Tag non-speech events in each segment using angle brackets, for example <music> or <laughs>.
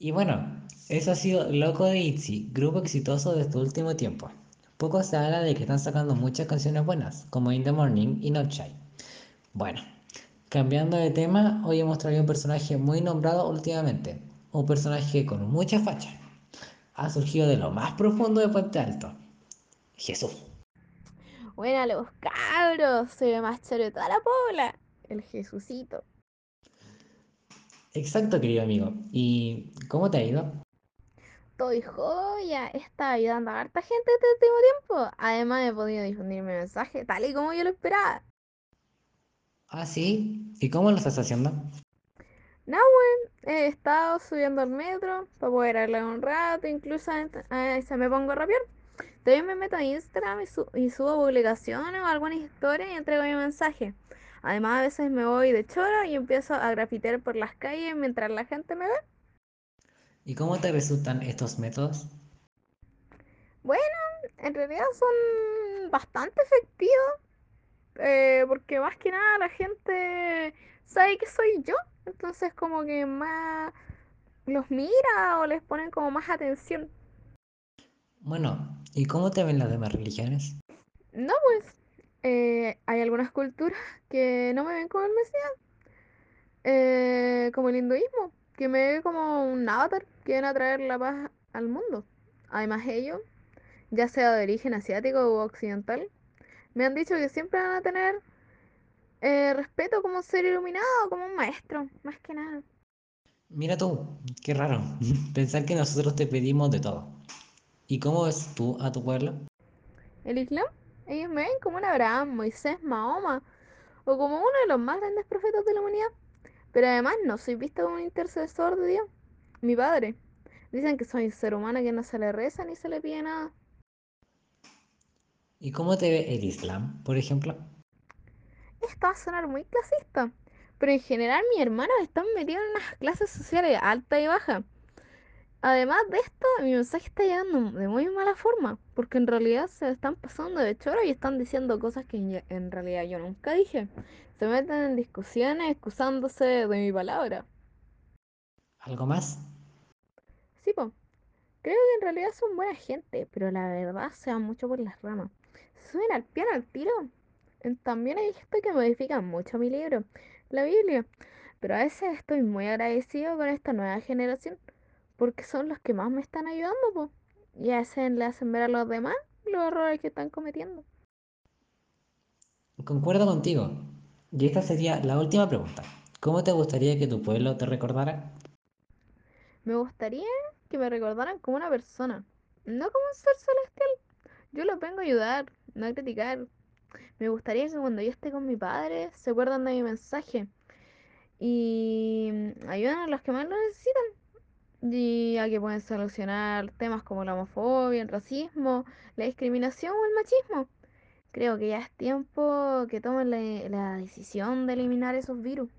Y bueno, eso ha sido Loco de Itzy, grupo exitoso de este último tiempo. Poco se habla de que están sacando muchas canciones buenas, como In the Morning y Not Shy. Bueno, cambiando de tema, hoy hemos traído un personaje muy nombrado últimamente. Un personaje con mucha facha. Ha surgido de lo más profundo de Puente Alto. Jesús. Buena los cabros, se ve más choro de toda la pobla. El Jesucito. Exacto, querido amigo. ¿Y cómo te ha ido? Estoy joya, está ayudando a harta gente este último tiempo. Además he podido difundir mi mensaje tal y como yo lo esperaba. Ah, sí. ¿Y cómo lo estás haciendo? No, weón, he estado subiendo al metro para poder hablar un rato, incluso a se me pongo a rapear. También me meto a Instagram y, y, subo publicaciones o algunas historias y entrego mi mensaje. Además, a veces me voy de choro y empiezo a grafitear por las calles mientras la gente me ve. ¿Y cómo te resultan estos métodos? Bueno, en realidad son bastante efectivos. Eh, porque más que nada la gente sabe que soy yo. Entonces como que más los mira o les ponen como más atención. Bueno, ¿y cómo te ven las demás religiones? No, pues eh, hay algunas culturas que no me ven como el Mesías, eh, como el hinduismo, que me ve como un avatar que viene a traer la paz al mundo. Además ellos, ya sea de origen asiático u occidental, me han dicho que siempre van a tener eh, respeto como un ser iluminado, como un maestro, más que nada. Mira tú, qué raro, <laughs> pensar que nosotros te pedimos de todo. ¿Y cómo ves tú a tu pueblo? ¿El Islam? Ellos me ven como un Abraham, Moisés, Mahoma, o como uno de los más grandes profetas de la humanidad. Pero además no soy visto como un intercesor de Dios, mi padre. Dicen que soy un ser humano que no se le reza ni se le pide nada. ¿Y cómo te ve el Islam, por ejemplo? Esto va a sonar muy clasista, pero en general mis hermanos están metidos en unas clases sociales alta y baja. Además de esto, mi mensaje está llegando de muy mala forma, porque en realidad se están pasando de choro y están diciendo cosas que en realidad yo nunca dije. Se meten en discusiones excusándose de mi palabra. ¿Algo más? Sí, po. Creo que en realidad son buena gente, pero la verdad se van mucho por las ramas. Se suben al piano al tiro. También hay gente que modifica mucho mi libro, la Biblia. Pero a veces estoy muy agradecido con esta nueva generación porque son los que más me están ayudando, pues. Y hacen, le hacen ver a los demás los errores que están cometiendo. Concuerdo contigo. Y esta sería la última pregunta. ¿Cómo te gustaría que tu pueblo te recordara? Me gustaría que me recordaran como una persona, no como un ser celestial. Yo los vengo a ayudar, no a criticar. Me gustaría que cuando yo esté con mi padre se acuerdan de mi mensaje y ayuden a los que más lo necesitan y a que pueden solucionar temas como la homofobia, el racismo, la discriminación o el machismo. Creo que ya es tiempo que tomen la, la decisión de eliminar esos virus.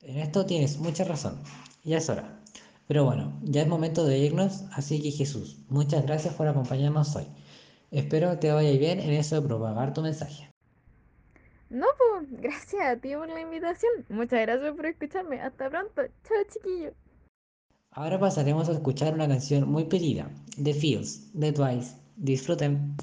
En esto tienes mucha razón. Ya es hora. Pero bueno, ya es momento de irnos, así que Jesús, muchas gracias por acompañarnos hoy. Espero te vaya bien en eso de propagar tu mensaje. No, pues, <laughs> gracias a ti por la invitación. Muchas gracias por escucharme. Hasta pronto. Chao, chiquillo. Ahora pasaremos a escuchar una canción muy pedida, The Feels, de Twice. Disfruten.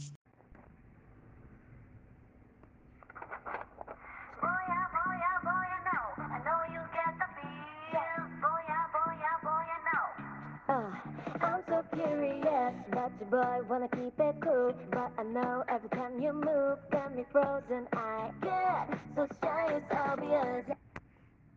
So curious, but your boy wanna keep it cool. But I know every time you move, got me frozen. I get so shy, it's obvious.